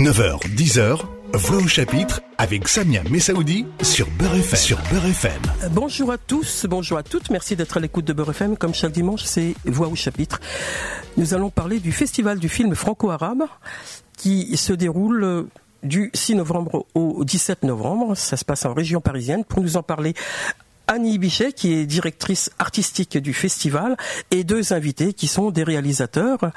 9h, 10h, Voix au chapitre avec Samia Messaoudi sur Beurre FM. Bonjour à tous, bonjour à toutes. Merci d'être à l'écoute de Beurre FM. Comme chaque dimanche, c'est Voix au chapitre. Nous allons parler du festival du film franco-arabe qui se déroule du 6 novembre au 17 novembre. Ça se passe en région parisienne. Pour nous en parler, Annie Bichet, qui est directrice artistique du festival, et deux invités qui sont des réalisateurs.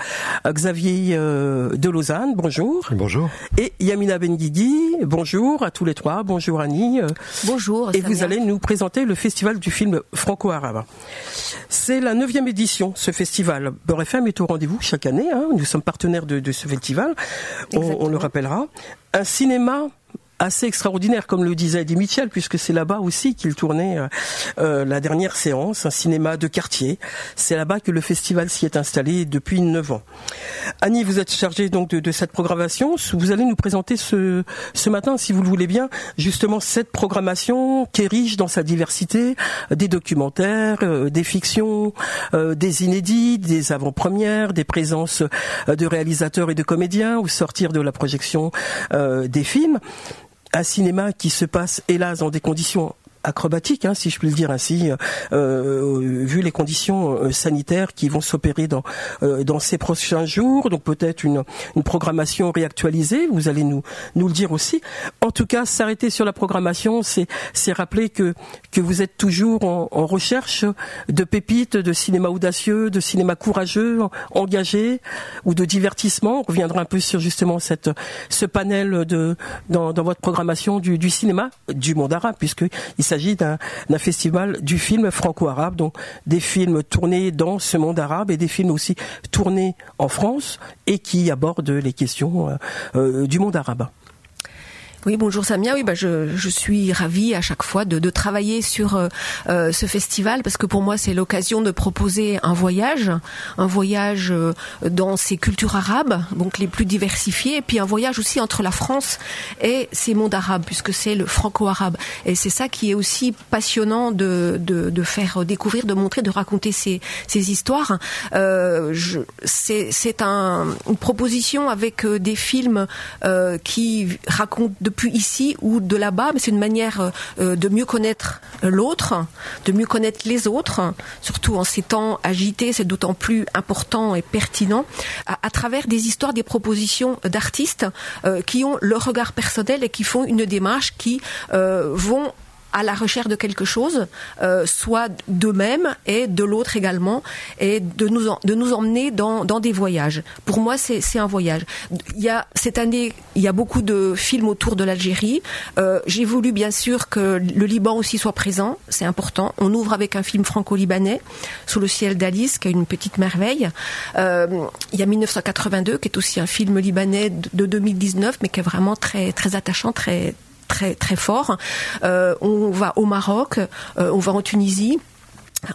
Xavier euh, de Lausanne, bonjour. Bonjour. Et Yamina Benguigui, bonjour à tous les trois. Bonjour Annie. Bonjour. Et vous allez nous présenter le festival du film franco-arabe. C'est la neuvième édition, ce festival. Beurre FM est au rendez-vous chaque année. Hein. Nous sommes partenaires de, ce festival. On, on le rappellera. Un cinéma assez extraordinaire, comme le disait Eddie puisque c'est là-bas aussi qu'il tournait euh, euh, la dernière séance, un cinéma de quartier. C'est là-bas que le festival s'y est installé depuis neuf ans. Annie, vous êtes chargée donc de, cette programmation. Vous allez nous présenter ce, ce matin, si vous le voulez bien, justement cette programmation qui est riche dans sa diversité, des documentaires, euh, des fictions, des inédits, des avant-premières, des présences de réalisateurs et de comédiens, ou sortir de la projection des films un cinéma qui se passe hélas dans des conditions acrobatique, hein, si je puis le dire ainsi, euh, euh, vu les conditions euh, sanitaires qui vont s'opérer dans dans ces prochains jours. Donc peut-être une, une programmation réactualisée. Vous allez nous nous le dire aussi. En tout cas, s'arrêter sur la programmation, c'est c'est rappeler que que vous êtes toujours en, en, recherche de pépites, de cinéma audacieux, de cinéma courageux, engagé ou de divertissement. On reviendra un peu sur justement cette ce panel de dans, dans votre programmation du, du cinéma du monde arabe, puisque il s'agit d'un festival du film franco-arabe, donc des films tournés dans ce monde arabe et des films aussi tournés en France et qui abordent les questions euh, euh, du monde arabe. Oui, bonjour Samia. Oui, bah je, je suis ravie à chaque fois de, de travailler sur euh, euh, ce festival parce que pour moi c'est l'occasion de proposer un voyage, un voyage euh, dans ces cultures arabes, donc les plus diversifiées, et puis un voyage aussi entre la France et ces mondes arabes puisque c'est le franco-arabe. Et c'est ça qui est aussi passionnant de, de, de, faire découvrir, de montrer, de raconter ces, ces histoires. Euh, c'est un, une proposition avec des films qui racontent de depuis ici ou de là-bas, mais c'est une manière euh, de mieux connaître l'autre, de mieux connaître les autres, surtout en ces temps agités, c'est d'autant plus important et pertinent, à, travers des histoires, des propositions d'artistes euh, qui ont leur regard personnel et qui font une démarche qui euh, vont à la recherche de quelque chose, euh, soit d'eux-mêmes et de l'autre également, et de nous, de nous emmener dans, dans des voyages. Pour moi, c'est un voyage. Il y a, cette année, il y a beaucoup de films autour de l'Algérie. Euh, J'ai voulu bien sûr que le Liban aussi soit présent, c'est important. On ouvre avec un film franco-libanais, Sous le ciel d'Alice, qui est une petite merveille. Euh, il y a 1982, qui est aussi un film libanais de 2019, mais qui est vraiment très, très attachant, très très très fort. Euh, on va au Maroc, euh, on va en Tunisie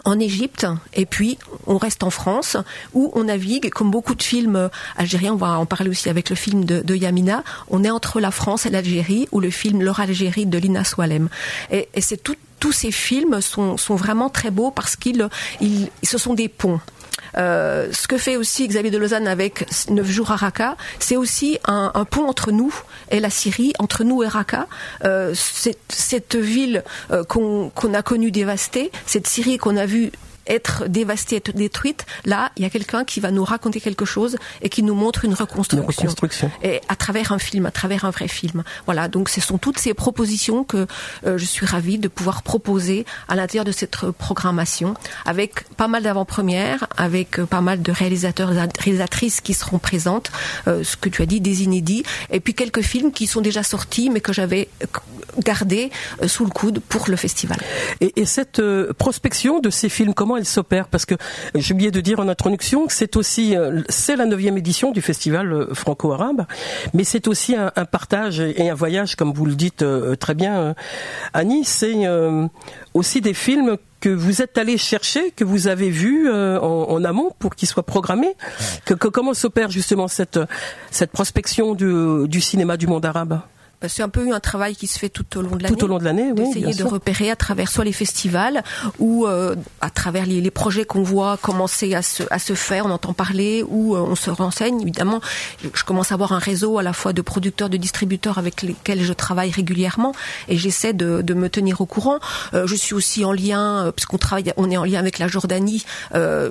en Égypte et puis on reste en France où on navigue comme beaucoup de films algériens on va en parler aussi avec le film de, Yamina on est entre la France et l'Algérie ou le film Leur Algérie de Lina Swalem et, c'est tous ces films sont, sont, vraiment très beaux parce qu'ils ils, ce sont des ponts euh, ce que fait aussi Xavier de Lausanne avec Neuf jours à Raqqa, c'est aussi un, pont entre nous et la Syrie, entre nous et Raqqa. Euh, cette, ville euh, qu'on a connue dévastée, cette Syrie qu'on a vue être dévastée, être détruite, là, il y a quelqu'un qui va nous raconter quelque chose et qui nous montre une reconstruction. Et à travers un film, à travers un vrai film. Voilà, donc ce sont toutes ces propositions que euh, je suis ravie de pouvoir proposer à l'intérieur de cette programmation, avec pas mal d'avant-premières, avec euh, pas mal de réalisateurs et réalisatrices qui seront présentes, euh, ce que tu as dit, des inédits, et puis quelques films qui sont déjà sortis, mais que j'avais gardés sous le coude pour le festival. Et, et cette prospection de ces films, comment elle s'opère Parce que j'ai oublié de dire en introduction que c'est aussi euh, c'est la neuvième édition du festival euh, franco-arabe, mais c'est aussi un, partage et un voyage, comme vous le dites euh, très bien, Annie. C'est aussi des films que vous êtes allé chercher, que vous avez vus en, amont pour qu'ils soient programmés. Que, comment s'opère justement cette cette prospection du, du cinéma du monde arabe? C'est un peu un travail qui se fait tout au long de l'année. Tout au long de l'année, oui. D'essayer de repérer à travers soit les festivals ou euh, à travers les, les projets qu'on voit commencer à se, à se faire, on entend parler ou euh, on se renseigne. Évidemment, je commence à avoir un réseau à la fois de producteurs, de distributeurs avec lesquels je travaille régulièrement et j'essaie de, de, me tenir au courant. Euh, je suis aussi en lien, euh, puisqu'on travaille, on est en lien avec la Jordanie,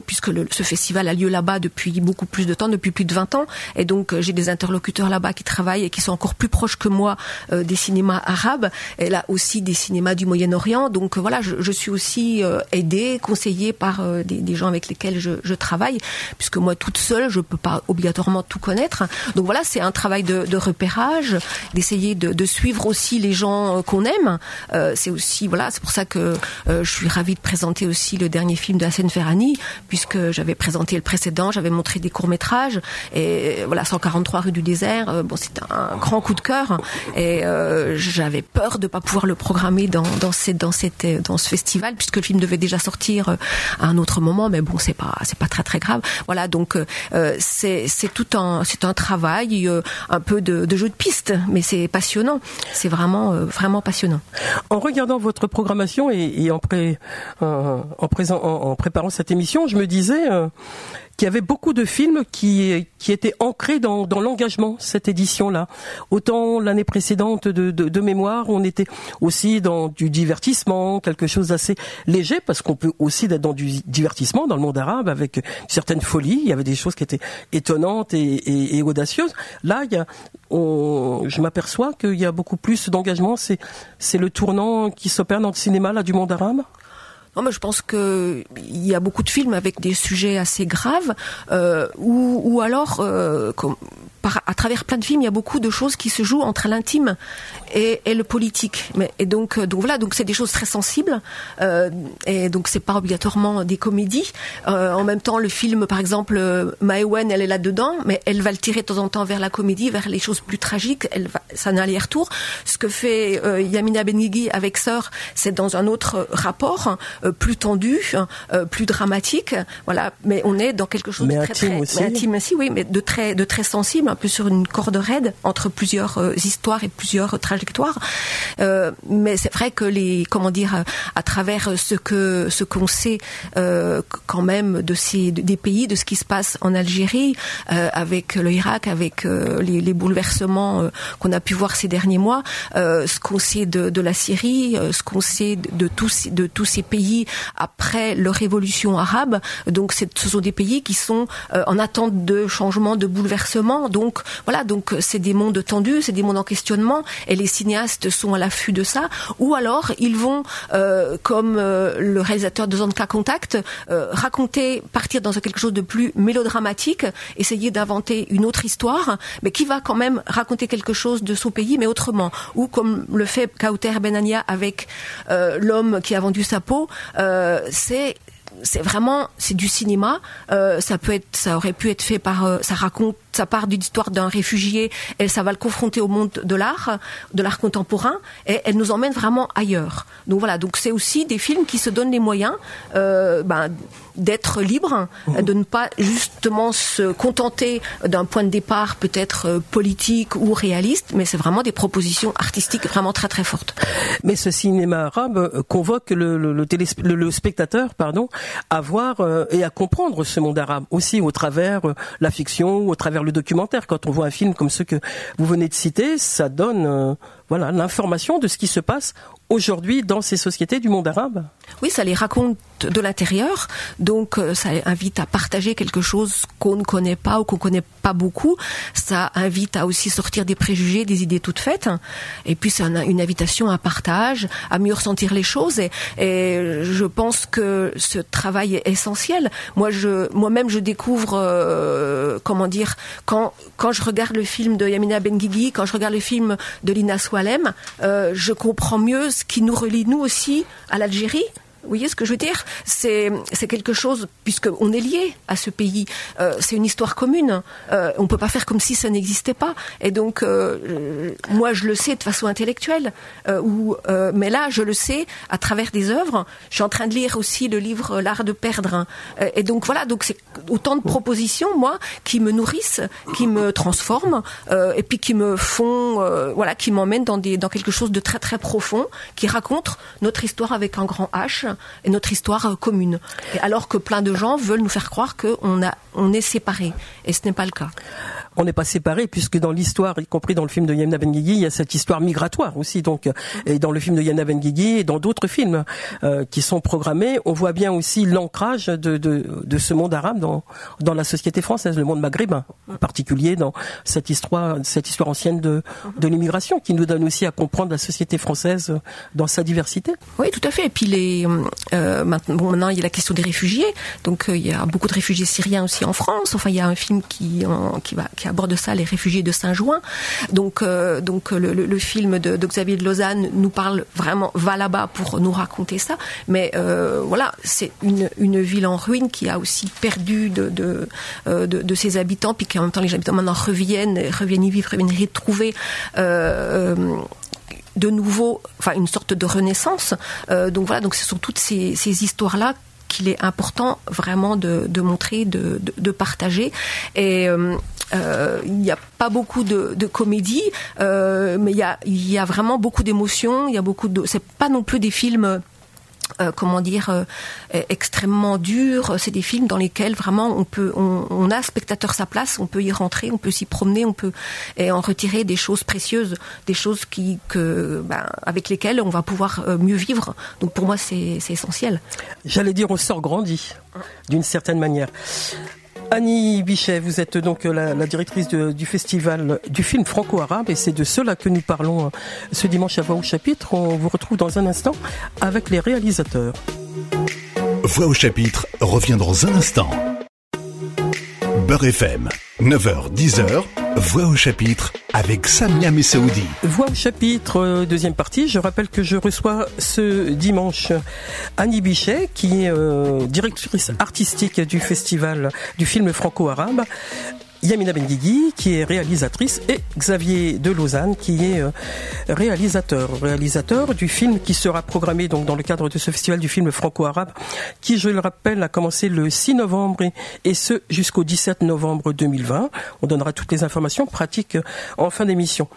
puisque le, ce festival a lieu là-bas depuis beaucoup plus de temps, depuis plus de 20 ans. Et donc, j'ai des interlocuteurs là-bas qui travaillent et qui sont encore plus proches que moi euh, des cinémas arabes, et là aussi des cinémas du Moyen-Orient. Donc euh, voilà, je, je, suis aussi euh, aidée, conseillée par des, des, gens avec lesquels je, je, travaille, puisque moi toute seule, je peux pas obligatoirement tout connaître. Donc voilà, c'est un travail de, de repérage, d'essayer de, de, suivre aussi les gens qu'on aime. c'est aussi voilà, c'est pour ça que je suis ravie de présenter aussi le dernier film de Hassan Ferrani, puisque j'avais présenté le précédent, j'avais montré des courts métrages et voilà 143 rue du désert. bon, c'est un grand coup de cœur et euh, j'avais peur de pas pouvoir le programmer dans dans cette dans cette dans ce festival puisque le film devait déjà sortir euh, à un autre moment mais bon c'est pas c'est pas très très grave. Voilà donc euh, c'est c'est tout un c'est un travail euh, un peu de, de jeu de piste mais c'est passionnant. C'est vraiment euh, vraiment passionnant. En regardant votre programmation et, et en pré en présent en, en, préparant cette émission je me disais qu'il y avait beaucoup de films qui, qui étaient ancrés dans, dans l'engagement, cette édition-là. Autant l'année précédente de, de, mémoire, on était aussi dans du divertissement, quelque chose d'assez léger, parce qu'on peut aussi être dans du divertissement dans le monde arabe avec certaines folies. Il y avait des choses qui étaient étonnantes et, et, audacieuses. Là, il y a, on, je m'aperçois qu'il y a beaucoup plus d'engagement. C'est, c'est le tournant qui s'opère dans le cinéma là du monde arabe? Non, mais je pense que il y a beaucoup de films avec des sujets assez graves, euh, ou, alors, euh, à travers plein de films, il y a beaucoup de choses qui se jouent entre l'intime et, et, le politique. Mais, et donc, euh, donc voilà, donc c'est des choses très sensibles. Euh, et donc c'est pas obligatoirement des comédies. Euh, en même temps, le film, par exemple, euh, Maëwen, elle est là dedans, mais elle va le tirer de temps en temps vers la comédie, vers les choses plus tragiques. Elle va, ça n'a aller-retour. Ce que fait euh, Yamina Benigui avec Sœur, c'est dans un autre rapport, euh, plus tendu, plus dramatique. Voilà, mais on est dans quelque chose mais de très, intime très, aussi. intime aussi, oui, mais de très, de très sensible, un peu sur une corde raide entre plusieurs histoires et plusieurs tragédies Euh, mais c'est vrai que les, comment dire, à travers ce que ce qu'on sait euh, quand même de ces des pays, de ce qui se passe en Algérie, euh, avec le Irak, avec les, bouleversements qu'on a pu voir ces derniers mois, ce qu'on sait de, de, la Syrie, ce qu'on sait de, tous de tous ces pays après leur révolution arabe. Donc ce sont des pays qui sont en attente de changement, de bouleversement. Donc voilà, donc c'est des mondes tendus, c'est des mondes en questionnement, et les cinéastes sont à l'affût de ça, ou alors ils vont, euh, comme euh, le réalisateur de Zone K Contact, euh, raconter, partir dans quelque chose de plus mélodramatique, essayer d'inventer une autre histoire, mais qui va quand même raconter quelque chose de son pays, mais autrement. Ou comme le fait Kauter Benania avec l'homme qui a vendu sa peau, c'est c'est vraiment c'est du cinéma euh, ça peut être ça aurait pu être fait par euh, ça raconte ça part d'une histoire d'un réfugié et ça va le confronter au monde de l'art de l'art contemporain et elle nous emmène vraiment ailleurs donc voilà donc c'est aussi des films qui se donnent les moyens euh, ben, d'être libre, mmh. de ne pas justement se contenter d'un point de départ peut-être politique ou réaliste, mais c'est vraiment des propositions artistiques vraiment très très fortes. Mais ce cinéma arabe convoque le, le, le, télé, le, le spectateur pardon, à voir euh, et à comprendre ce monde arabe aussi au travers euh, la fiction, au travers le documentaire. Quand on voit un film comme ceux que vous venez de citer, ça donne euh, voilà l'information de ce qui se passe aujourd'hui dans ces sociétés du monde arabe Oui, ça les raconte de l'intérieur, donc euh, ça invite à partager quelque chose qu'on ne connaît pas ou qu'on connaît pas beaucoup. Ça invite à aussi sortir des préjugés, des idées toutes faites. Et puis c'est une invitation à partage, à mieux ressentir les choses. Et, je pense que ce travail est essentiel. Moi, je, moi-même, je découvre, euh, comment dire, quand quand je regarde le film de Yamina Benguigui, quand je regarde le film de Lina Swalem, euh, je comprends mieux qui nous relie nous aussi à l'Algérie Vous voyez ce que je veux dire? C'est quelque chose puisque on est lié à ce pays. Euh, c'est une histoire commune. Euh, on peut pas faire comme si ça n'existait pas. Et donc euh, moi je le sais de façon intellectuelle. Ou mais là je le sais à travers des œuvres. Je suis en train de lire aussi le livre L'art de perdre. hein. Et donc voilà donc c'est autant de propositions moi qui me nourrissent, qui me transforment et puis qui me font voilà qui m'emmènent dans des dans quelque chose de très très profond qui raconte notre histoire avec un grand H et notre histoire euh, commune. Alors que plein de gens veulent nous faire croire qu'on on est séparés. Et ce n'est pas le cas. On n'est pas séparés puisque dans l'histoire, y compris dans le film de Yamna Benguigui, il y a cette histoire migratoire aussi. Donc, et dans le film de Yamna Benguigui et dans d'autres films euh, qui sont programmés, on voit bien aussi l'ancrage de, de, de ce monde arabe dans, dans la société française, le monde maghrébin, en particulier dans cette histoire, cette histoire ancienne de, de l'immigration, qui nous donne aussi à comprendre la société française dans sa diversité. Oui, tout à fait. Et puis les, euh, maintenant, bon, maintenant il y a la question des réfugiés. Donc euh, il y a beaucoup de réfugiés syriens aussi en France. Enfin, il y a un film qui, qui, va, qui aborde ça, les réfugiés de Saint-Jouin. Donc, euh, donc le, le, film de, de, Xavier de Lausanne nous parle vraiment, va là-bas pour nous raconter ça. Mais euh, voilà, c'est une, ville en ruine qui a aussi perdu de, de, ses habitants, puis qu'en même temps les habitants maintenant reviennent, reviennent y vivre, reviennent y retrouver. Euh, de nouveau, enfin une sorte de renaissance. Euh, donc voilà, donc ce sont toutes ces, histoires-là qu'il est important vraiment de, montrer, de, de, de, partager. Et euh, euh, il n'y a pas beaucoup de, de comédie, euh, mais il y a, y a vraiment beaucoup d'émotions. Il y a beaucoup de. C'est pas non plus des films. Euh, comment dire euh, extrêmement durs. C'est des films dans lesquels vraiment on peut, on, on, a spectateur sa place, on peut y rentrer, on peut s'y promener, on peut et en retirer des choses précieuses, des choses qui, que, ben, avec lesquelles on va pouvoir euh, mieux vivre. Donc pour moi c'est essentiel. J'allais dire on sort grandi d'une certaine manière. Annie Bichet, vous êtes donc la, directrice du festival du film franco-arabe et c'est de cela que nous parlons ce dimanche à Voix au chapitre. On vous retrouve dans un instant avec les réalisateurs. Voix au chapitre revient dans un instant. Beurre FM, 9h, 10h, Voix au chapitre avec Samia Messaoudi. Voix au chapitre, deuxième partie. Je rappelle que je reçois ce dimanche Annie Bichet, qui est euh, directrice artistique du festival du film franco-arabe. Yamina Benguigui, qui est réalisatrice, et Xavier de Lausanne, qui est euh, réalisateur. Réalisateur du film qui sera programmé donc dans le cadre de ce festival du film franco-arabe, qui, je le rappelle, a commencé le 6 novembre et, ce jusqu'au 17 novembre 2020. On donnera toutes les informations pratiques en fin d'émission.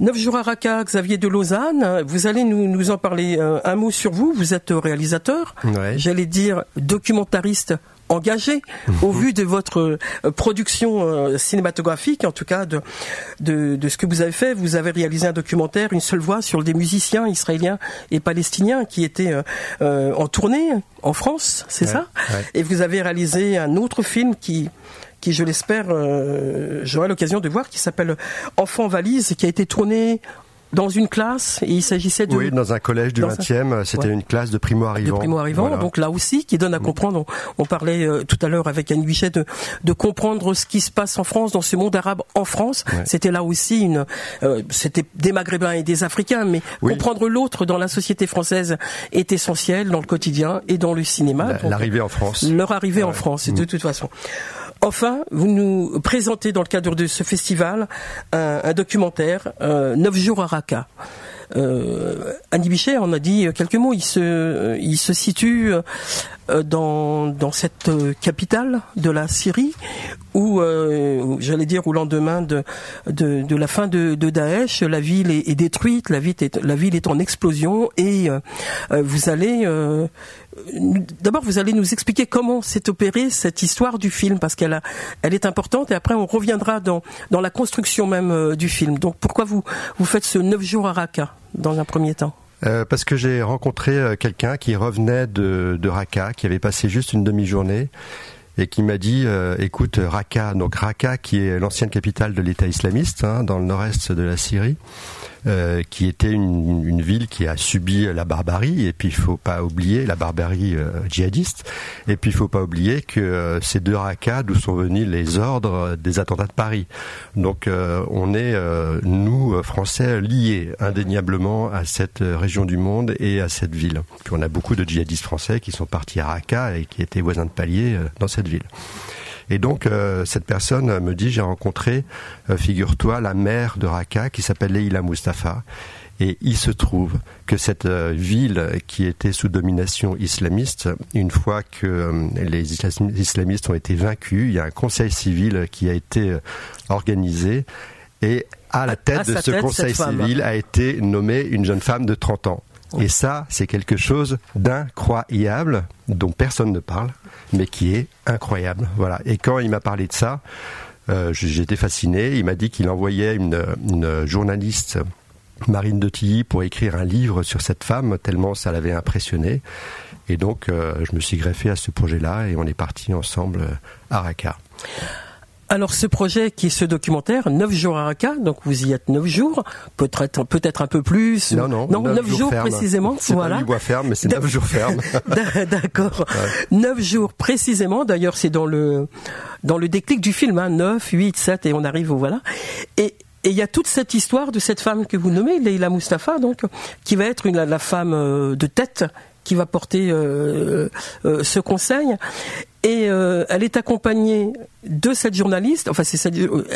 Neuf jours à Raqqa, Xavier de Lausanne, vous allez nous, nous en parler euh, un mot sur vous. Vous êtes réalisateur, ouais. j'allais dire documentariste engagé au vu de votre euh, production euh, cinématographique, en tout cas de, de, de, ce que vous avez fait. Vous avez réalisé un documentaire, une seule voix, sur des musiciens israéliens et palestiniens qui étaient euh, en tournée en France, c'est ouais, ça ouais. Et vous avez réalisé un autre film qui qui, je l'espère, euh, j'aurai l'occasion de voir, qui s'appelle Enfant valise, qui a été tourné dans une classe et il s'agissait de oui dans un collège du 20e c'était ouais. une classe de primo arrivants de primo arrivants voilà. donc là aussi qui donne à comprendre on, on parlait euh, tout à l'heure avec Anne Bichet de, de comprendre ce qui se passe en France dans ce monde arabe en France ouais. c'était là aussi une euh, c'était des maghrébins et des africains mais oui. comprendre l'autre dans la société française est essentiel dans le quotidien et dans le cinéma l'arrivée en France leur arrivée ouais. en France de toute façon Enfin, vous nous présentez dans le cadre de ce festival un, documentaire, euh, Neuf jours à Raqqa. Euh, Annie Bichet en a dit quelques mots. Il se, situe dans, dans cette capitale de la Syrie où, euh, j'allais dire, au lendemain de, la fin de, de, Daesh, la ville est, détruite, la ville est, en explosion et euh, vous allez euh, D'abord, vous allez nous expliquer comment s'est opérée cette histoire du film, parce qu'elle elle est importante, et après on reviendra dans, dans la construction même euh, du film. Donc pourquoi vous, vous faites ce neuf jours à Raqqa, dans un premier temps? Euh, parce que j'ai rencontré euh, quelqu'un qui revenait de, Raqqa, qui avait passé juste une demi-journée, et qui m'a dit écoute Raqqa donc Raqqa qui est l'ancienne capitale de l'État islamiste hein, dans le nord-est de la Syrie euh, qui était une, ville qui a subi la barbarie, et puis il faut pas oublier la barbarie euh, djihadiste, et puis il faut pas oublier que euh, c'est de Raqqa d'où sont venus les ordres des attentats de Paris. Donc on est, nous, Français, liés indéniablement à cette région du monde et à cette ville. Puis on a beaucoup de djihadistes français qui sont partis à Raqqa et qui étaient voisins de palier dans cette ville. Et donc euh, cette personne me dit j'ai rencontré, euh, figure-toi, la mère de Raqqa qui s'appelle Leila Mustafa. Et il se trouve que cette euh, ville qui était sous domination islamiste, une fois que les islamistes ont été vaincus, il y a un conseil civil qui a été organisé et à la tête de ce conseil civil a été nommée une jeune femme de 30 ans. Et ça, c'est quelque chose d'incroyable dont personne ne parle mais qui est incroyable. Voilà. Et quand il m'a parlé de ça, euh, j'étais fasciné. Il m'a dit qu'il envoyait une, journaliste Marine de Tilly pour écrire un livre sur cette femme, tellement ça l'avait impressionné. Et donc, euh, je me suis greffé à ce projet-là et on est parti ensemble à Raqqa. Alors ce projet qui est ce documentaire, 9 jours à Raqqa, donc vous y êtes 9 jours, peut-être peut-être un peu plus. Non, non, non 9, jours, précisément. C'est voilà. pas bois ferme, mais c'est 9 jours ferme. D'accord. 9 jours précisément, d'ailleurs c'est dans le dans le déclic du film, hein, 9, 8, 7 et on arrive au voilà. Et et il y a toute cette histoire de cette femme que vous nommez, Leila Mustafa, donc, qui va être une, la femme euh, de tête qui va porter euh, euh, ce conseil. Et euh, elle est accompagnée de cette journaliste, enfin c'est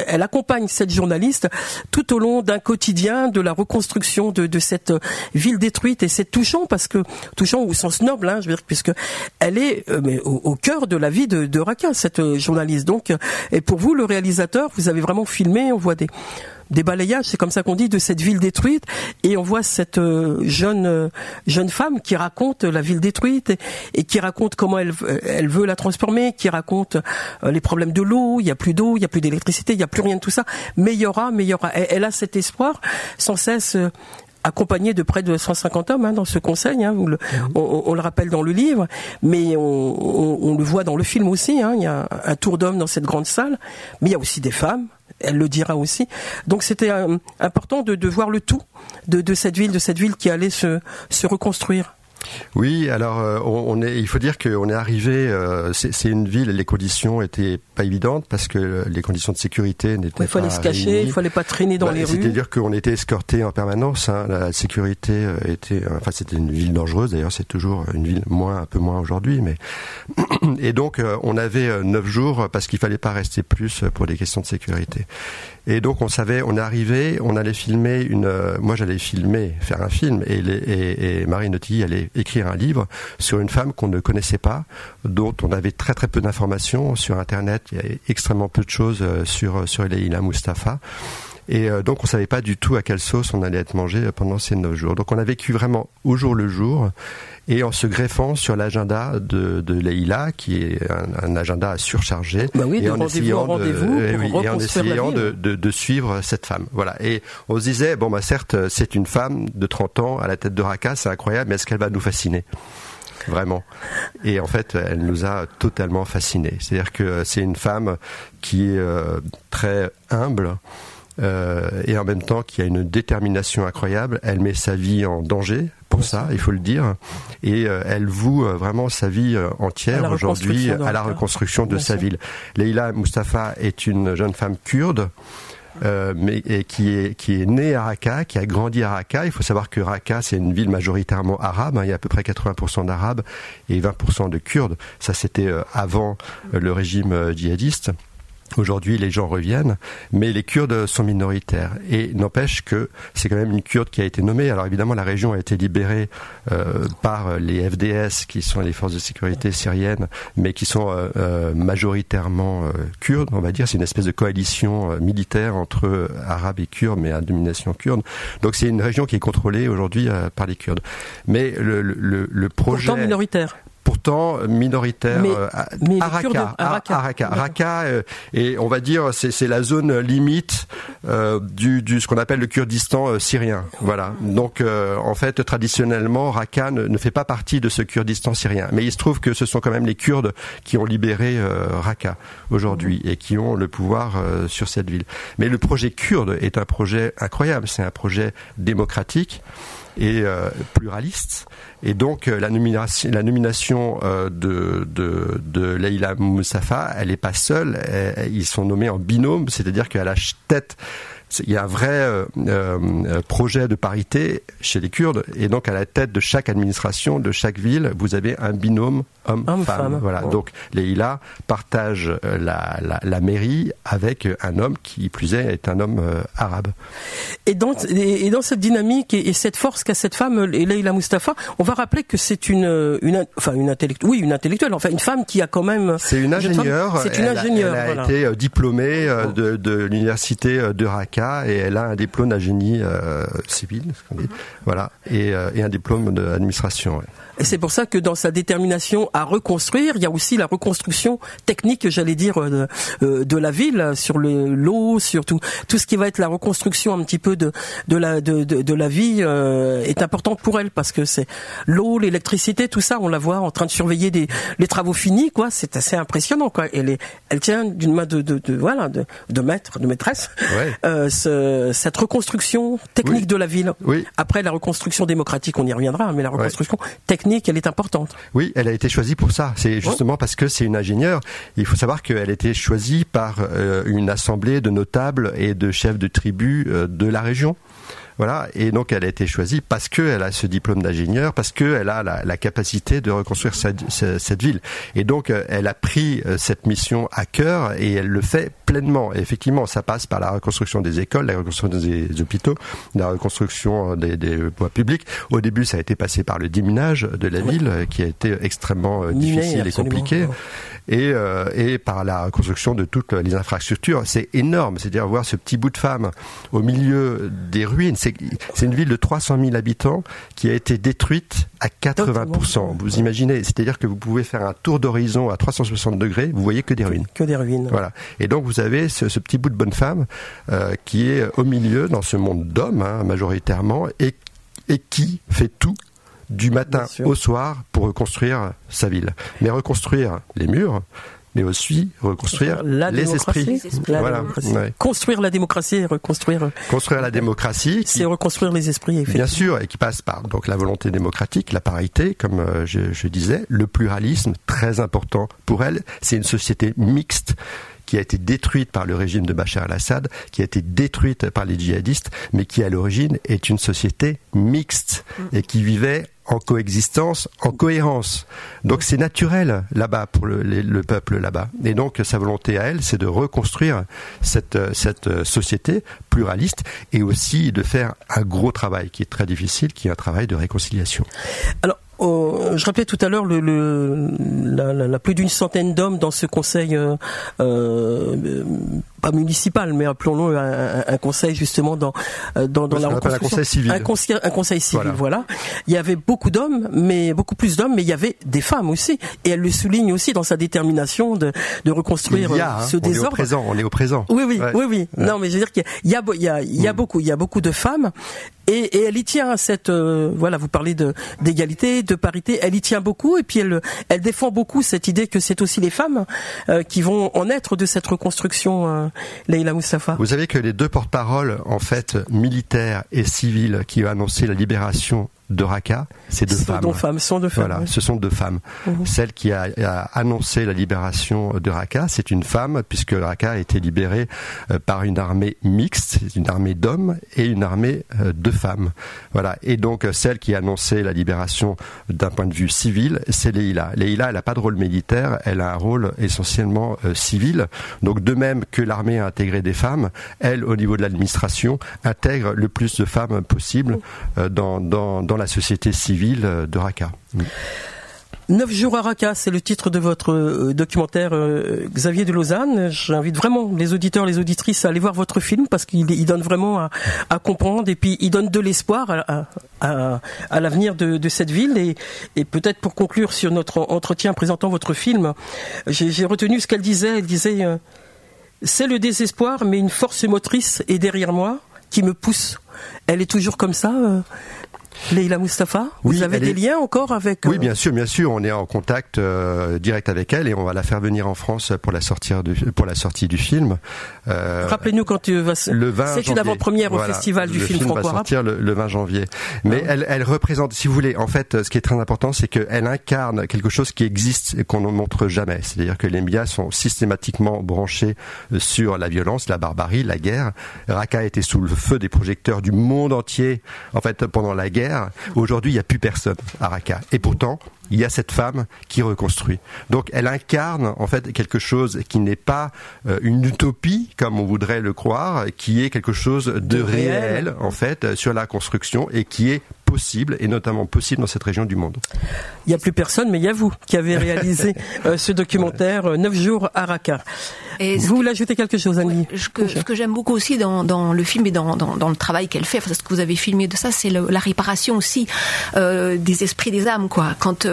elle accompagne cette journaliste tout au long d'un quotidien de la reconstruction de, de, cette ville détruite et c'est touchant parce que touchant au sens noble, hein, je veux dire puisque elle est euh, mais au, au, cœur de la vie de, de Raqqa cette journaliste. Donc et pour vous le réalisateur, vous avez vraiment filmé, on voit des des balayages, c'est comme ça qu'on dit, de cette ville détruite. Et on voit cette euh, jeune euh, jeune femme qui raconte la ville détruite et, qui raconte comment elle elle veut la transformer, qui raconte euh, les problèmes de l'eau. Il y a plus d'eau, il y a plus d'électricité, il y a plus rien de tout ça. Mais il y aura, mais il y aura. Elle, a cet espoir sans cesse accompagnée de près de 150 hommes hein, dans ce conseil. Hein, le, mhm. on, le rappelle dans le livre, mais on, on le voit dans le film aussi. Hein, il y a un tour d'hommes dans cette grande salle, mais il y a aussi des femmes elle le dira aussi. Donc c'était euh, important de, de, voir le tout de, de, cette ville, de cette ville qui allait se, se reconstruire. Oui, alors euh, on, est, il faut dire qu'on est arrivé. Euh, c'est une ville, les conditions étaient pas évidentes parce que les conditions de sécurité n'étaient pas. Il fallait se cacher, il fallait pas traîner dans bah, les rues. C'est-à-dire qu'on était escorté en permanence. Hein, la sécurité euh, était, enfin c'était une ville dangereuse. D'ailleurs, c'est toujours une ville moins, un peu moins aujourd'hui, mais et donc on avait neuf jours parce qu'il fallait pas rester plus pour des questions de sécurité. Et donc on savait, on est arrivé, on allait filmer une, moi j'allais filmer, faire un film, et, les, et, et Marie Nautilly allait écrire un livre sur une femme qu'on ne connaissait pas, dont on avait très très peu d'informations sur Internet. Il y a extrêmement peu de choses euh, sur sur Leila Mustafa. Et euh, donc on savait pas du tout à quelle sauce on allait être mangé pendant ces neuf jours. Donc on a vécu vraiment au jour le jour et en se greffant sur l'agenda de, de Leïla, qui est un, agenda surchargé, bah oui, et, en essayant, de, et en essayant de, de, suivre cette femme. Voilà. Et on se disait, bon, bah certes, c'est une femme de 30 ans à la tête de Raqqa, c'est incroyable, mais est-ce qu'elle va nous fasciner? Vraiment. Et en fait, elle nous a totalement fascinés. C'est-à-dire que c'est une femme qui est euh, très humble, euh, et en même temps qui a une détermination incroyable. Elle met sa vie en danger pour ça, il faut le dire, et euh, elle voue euh, vraiment sa vie entière aujourd'hui à la reconstruction de sa ville. Leila Mustafa est une jeune femme kurde. mais qui est qui est née à Raqqa, qui a grandi à Raqqa. Il faut savoir que Raqqa c'est une ville majoritairement arabe. Hein. il y a à peu près 80% d'arabes et 20% de kurdes. Ça c'était avant le régime djihadiste. Aujourd'hui, les gens reviennent, mais les Kurdes sont minoritaires. Et n'empêche que c'est quand même une Kurde qui a été nommée. Alors évidemment, la région a été libérée euh, par les FDS, qui sont les forces de sécurité syriennes, mais qui sont euh, euh, majoritairement kurdes, on va dire. C'est une espèce de coalition militaire entre arabes et kurdes, mais à domination kurde. Donc c'est une région qui est contrôlée aujourd'hui par les Kurdes. Mais le, le, le projet... Pourtant minoritaire pourtant minoritaire Mais- euh, à, mais Raqqa. Raqqa, euh, et on va dire c'est la zone limite euh, du, du ce qu'on appelle le Kurdistan euh, syrien. Voilà. Donc euh, en fait traditionnellement Raqqa ne, ne fait pas partie de ce Kurdistan syrien, mais il se trouve que ce sont quand même les Kurdes qui ont libéré euh, Raqqa aujourd'hui et qui ont le pouvoir euh, sur cette ville. Mais le projet kurde est un projet incroyable. C'est un projet démocratique et euh, pluraliste. Et donc euh, la nomination, la nomination euh, de, de, de Leila Moussafa, elle n'est pas seule. Ils sont nommés en binôme, c'est-à-dire qu'à la tête, il y a un vrai euh, euh, projet de parité chez les Kurdes. Et donc à la tête de chaque administration, de chaque ville, vous avez un binôme homme-femme. Homme-femme. voilà. Donc Leila partage euh, la, la, la mairie avec un homme qui, plus est, est un homme euh, arabe. Et dans, et et dans cette dynamique et, et cette force qu'a cette femme, Leila Mustafa, on va rappeler que c'est une, une, enfin une intellectuelle, oui, une intellectuelle, enfin une femme qui a quand même. C'est une femme, ingénieure. C'est une Elle a- ingénieure. Elle a, voilà. été euh, diplômée euh, de, de l'université euh, de Raqqa et elle a un diplôme d'ingénie euh, ce dit. voilà, et, euh, et un diplôme d'administration. ouais. Et c'est pour ça que dans sa détermination à reconstruire, il y a aussi la reconstruction technique, j'allais dire, de, euh, de la ville sur le- l'eau, sur tout, tout ce qui va être la reconstruction un petit peu de, de la de, de, de la vie euh, est importante pour elle parce que c'est l'eau, l'électricité, tout ça, on la voit en train de surveiller des, les travaux finis, quoi. C'est assez impressionnant, quoi. Elle est, elle tient d'une main de, de, de voilà de, de maître, de maîtresse, Ouais. euh, ce- cette reconstruction technique Oui. de la ville. Oui. Après la reconstruction démocratique, on y reviendra, mais la reconstruction technique, elle est importante. Oui, elle a été choisie pour ça. C'est justement parce que c'est une ingénieure. Il faut savoir qu'elle a été choisie par euh, une assemblée de notables et de chefs de tribus euh, de la région. Voilà, et donc elle a été choisie parce qu'elle a ce diplôme d'ingénieur, parce qu'elle a la, la capacité de reconstruire cette, ville. Et donc euh, elle a pris euh, cette mission à cœur et elle le fait pleinement. Et effectivement, ça passe par la reconstruction des écoles, la reconstruction des hôpitaux, la reconstruction euh, des, des voies publiques. Au début, ça a été passé par le déminage de la ville, qui a été extrêmement Miné, difficile et compliqué et, euh, et par la reconstruction de toutes les infrastructures. C'est énorme, c'est-à-dire voir ce petit bout de femme au milieu des ruines. C'est une ville de 300 000 habitants qui a été détruite à 80%. Vous imaginez, c'est-à-dire que vous pouvez faire un tour d'horizon à 360 degrés, vous voyez que des ruines. Que des ruines. Voilà. Et donc vous avez ce, ce petit bout de bonne femme euh, qui est au milieu dans ce monde d'hommes hein, majoritairement et, et qui fait tout du matin au soir pour reconstruire sa ville. Mais reconstruire les murs, mais aussi reconstruire La les démocratie, esprits. la Voilà. démocratie. Ouais. Construire la démocratie et reconstruire, Construire la démocratie. qui- c'est reconstruire les esprits. effectivement. Bien sûr, et qui passe par donc la volonté démocratique, la parité, comme euh, je, je disais, le pluralisme, très important pour elle. C'est une société mixte qui a été détruite par le régime de Bachar al-Assad, qui a été détruite par les djihadistes, mais qui à l'origine est une société mixte et qui vivait en coexistence, en cohérence. Donc c'est naturel là-bas pour le, peuple là-bas. Et donc sa volonté à elle, c'est de reconstruire cette, euh, euh, société pluraliste et aussi de faire un gros travail qui est très difficile, qui est un travail de réconciliation. Alors, euh, je rappelais tout à l'heure la plus d'une centaine d'hommes dans ce conseil, euh, euh, pas municipal, mais appelons-le un, un- un conseil justement dans euh, dans, dans la appelle un reconstruction. conseil civil. Un conseil, un conseil civil, Voilà. voilà. Il y avait beaucoup d'hommes, mais beaucoup plus d'hommes, mais il y avait des femmes aussi, et elle le souligne aussi dans sa détermination de, de reconstruire Il y a, euh, hein, ce on est au présent, on est au présent. Oui, oui, Ouais. oui, oui. Ouais. Non, mais je veux dire qu'il y a, il y a, il y a Mm. beaucoup, il y a beaucoup de femmes, et, et elle y tient à cette, euh, voilà, vous parlez de d'égalité, de parité, elle y tient beaucoup, et puis elle, elle défend beaucoup cette idée que c'est aussi les femmes euh, qui vont en être de cette reconstruction, euh, Vous savez que les deux porte-paroles, en fait, militaires et civils, qui ont annoncé la libération de Raqqa, c'est deux femmes. deux femmes, sont deux femmes. Voilà, oui. ce sont deux femmes. Mhm. Celle qui a, a annoncé la libération de Raqqa, c'est une femme, puisque Raqqa a été libérée euh, par une armée mixte, une armée d'hommes et une armée euh, de femmes. Voilà. Et donc, euh, celle qui a annoncé la libération d'un point de vue civil, c'est Leïla. Leïla, elle n'a pas de rôle militaire, elle a un rôle essentiellement euh, civil. Donc, de même que l'armée a intégré des femmes, elle, au niveau de l'administration, intègre le plus de femmes possible euh, dans, dans, la société civile de Raqqa. Neuf jours à Raqqa, c'est le titre de votre euh, documentaire euh, Xavier de Lausanne. J'invite vraiment les auditeurs, les auditrices à aller voir votre film parce qu'il donne vraiment à, comprendre et puis il donne de l'espoir à, l'avenir de, cette ville. Et, et peut-être pour conclure sur notre entretien présentant votre film, j'ai retenu ce qu'elle disait. Elle disait euh, c'est le désespoir, mais une force motrice est derrière moi qui me pousse. Elle est toujours comme ça, Leila Mustafa, vous avez des liens encore avec Oui, euh, bien sûr, bien sûr, on est en contact euh, direct avec elle et on va la faire venir en France pour la sortir pour la sortie du film. Euh, Rappelez-nous quand tu vas. Le 20 C'est une avant-première au festival du film, franco-arabe. va sortir le, 20 janvier. Mais ah. elle, elle représente, si vous voulez, en fait, ce qui est très important, c'est qu'elle incarne quelque chose qui existe et qu'on ne montre jamais. C'est-à-dire que les médias sont systématiquement branchés sur la violence, la barbarie, la guerre. Raqqa était sous le feu des projecteurs du monde entier, en fait, pendant la guerre Aujourd'hui, il n'y a plus personne à Raqqa. Et pourtant, il y a cette femme qui reconstruit. Donc elle incarne en fait quelque chose qui n'est pas euh, une utopie comme on voudrait le croire, qui est quelque chose de, réel, en fait sur la construction et qui est possible et notamment possible dans cette région du monde. Il n'y a plus personne, mais il y a vous qui avez réalisé euh, ce documentaire 9 euh, jours à Raqqa. Et vous voulez ajouter quelque chose, Annie Ce que, j'aime beaucoup aussi dans, le film et dans, le travail qu'elle fait, ce que vous avez filmé de ça, c'est la réparation aussi des esprits des âmes. quoi. Quand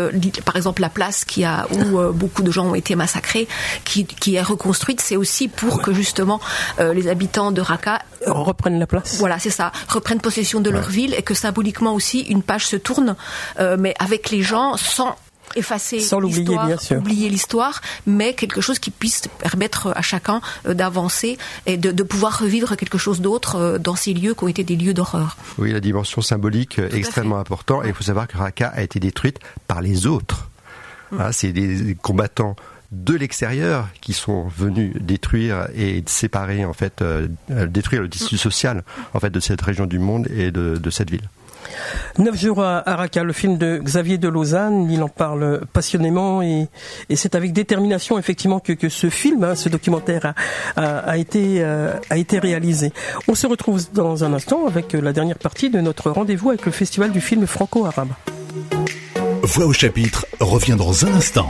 par exemple la place qui a où euh, beaucoup de gens ont été massacrés, qui, est reconstruite, c'est aussi pour que justement euh, les habitants de Raqqa reprennent la place. Voilà, c'est ça, reprennent possession de leur ville et que symboliquement aussi une page se tourne, euh, mais avec les gens sans effacer sans l'oublier bien sûr. oublier l'histoire mais quelque chose qui puisse permettre à chacun euh, d'avancer et de, pouvoir revivre quelque chose d'autre euh, dans ces lieux qui ont été des lieux d'horreur. Oui la dimension symbolique est extrêmement importante. Et il faut savoir que Raqqa a été détruite par les autres. Mm. hein, c'est des combattants de l'extérieur qui sont venus détruire et séparer en fait euh, détruire le tissu social en fait de cette région du monde et de cette ville. Neuf jours à Raqqa, le film de Xavier de Lausanne, il en parle passionnément et, c'est avec détermination effectivement que, ce film, hein, ce documentaire a, été, euh, a été réalisé. On se retrouve dans un instant avec la dernière partie de notre rendez-vous avec le Festival du film franco-arabe. Voix au chapitre revient dans un instant.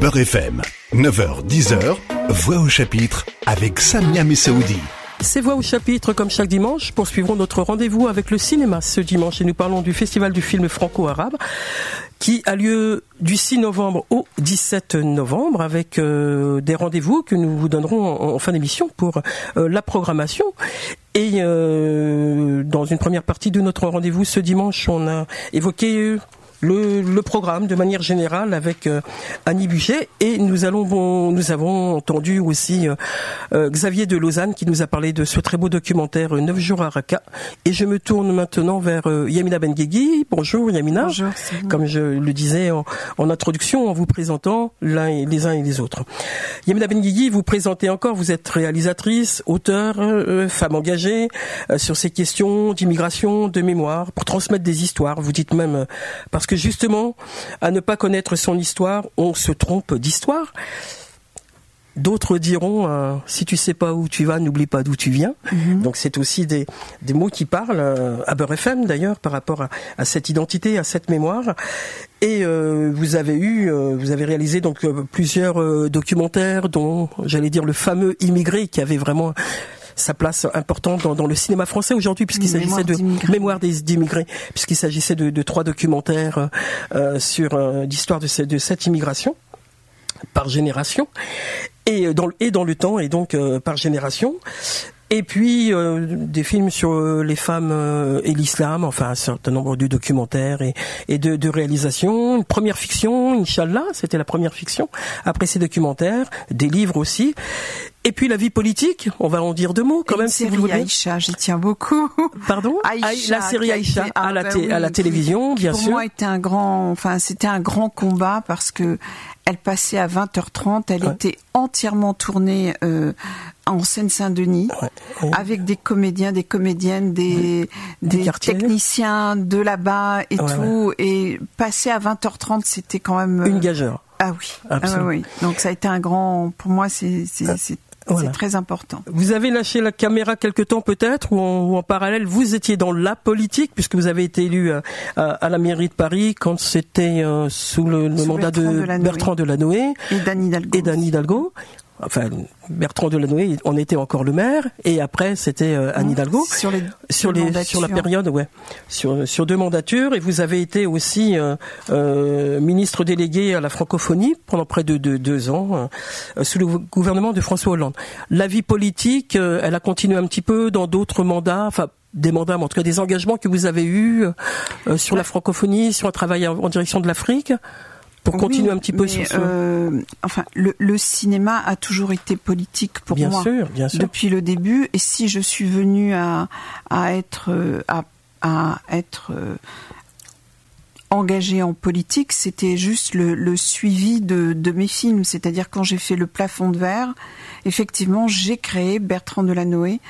Beurre FM, 9h-10h, Voix au chapitre avec Samia Messaoudi. C'est Voix au chapitre, comme chaque dimanche, poursuivrons notre rendez-vous avec le cinéma ce dimanche et nous parlons du Festival du film franco-arabe qui a lieu du 6 novembre au 17 novembre avec euh, des rendez-vous que nous vous donnerons en, fin d'émission pour euh, la programmation. Et euh, dans une première partie de notre rendez-vous ce dimanche, on a évoqué le, programme de manière générale avec euh, Annie Buchet et nous allons nous avons entendu aussi euh, euh, Xavier de Lausanne qui nous a parlé de ce très beau documentaire 9 jours à Raqqa et je me tourne maintenant vers Yamina Benguigui. Bonjour Yamina. Bonjour. Comme je le disais en, introduction en vous présentant l'un et les uns et les autres. Yamina Benguigui, vous présentez encore, vous êtes réalisatrice, auteur, femme engagée sur ces questions d'immigration, de mémoire pour transmettre des histoires. Vous dites même parce que justement, à ne pas connaître son histoire, on se trompe d'histoire. D'autres diront euh, si tu sais pas où tu vas, n'oublie pas d'où tu viens. Mhm. Donc c'est aussi des, mots qui parlent euh, à Beurre FM d'ailleurs par rapport à, cette identité, à cette mémoire. Et euh, vous avez eu, vous avez réalisé donc plusieurs documentaires, dont j'allais dire le fameux Immigré qui avait vraiment sa place importante dans, le cinéma français aujourd'hui, puisqu'il s'agissait de mémoire des immigrés, puisqu'il s'agissait de, trois documentaires euh, sur euh, l'histoire de, de cette immigration par génération et dans, et dans le temps et donc euh, par génération. Et puis euh, des films sur euh, les femmes euh, et l'islam, enfin un certain nombre de documentaires et, et de, de, réalisations. Une première fiction, Inch'Allah, c'était la première fiction. Après ces documentaires, des livres aussi. Et puis la vie politique, on va en dire deux mots quand même si vous voulez. Aïcha, j'y tiens beaucoup. Pardon La série Aïcha à, la, ah, bah à la télévision, bien sûr. Pour moi, était un grand, enfin c'était un grand combat parce que elle passait à 20h30, elle était entièrement tournée euh, en Seine-Saint-Denis, avec des comédiens, des comédiennes, des, des, techniciens de là-bas et tout. Et passer à 20h30, c'était quand même... Une gageure. Ah oui, ah oui. Donc ça a été un grand... Pour moi, c'est C'est très important. Vous avez lâché la caméra quelque temps peut-être, ou, en, parallèle vous étiez dans la politique, puisque vous avez été élu à, à, la mairie de Paris quand c'était euh, sous le, mandat de, Bertrand Delanoë et d'Anne Hidalgo enfin Bertrand Delanoë on était encore le maire et après c'était euh, Anne Hidalgo. Sur les sur les sur la période ouais. Sur sur deux mandatures et vous avez été aussi euh, euh, ministre délégué à la francophonie pendant près de, deux ans sous le gouvernement de François Hollande. La vie politique, elle a continué un petit peu dans d'autres mandats, enfin des mandats, mais en tout cas des engagements que vous avez eus sur la francophonie, sur un travail en direction de l'Afrique? Pour continuer un petit peu sur ce... Euh, enfin, le, le, cinéma a toujours été politique pour bien moi sûr, bien sûr. depuis le début. Et si je suis venue à, à être à, à être euh, engagée en politique, c'était juste le, le suivi de, de, mes films. C'est-à-dire quand j'ai fait Le Plafond de verre, effectivement, j'ai créé Bertrand Delanoë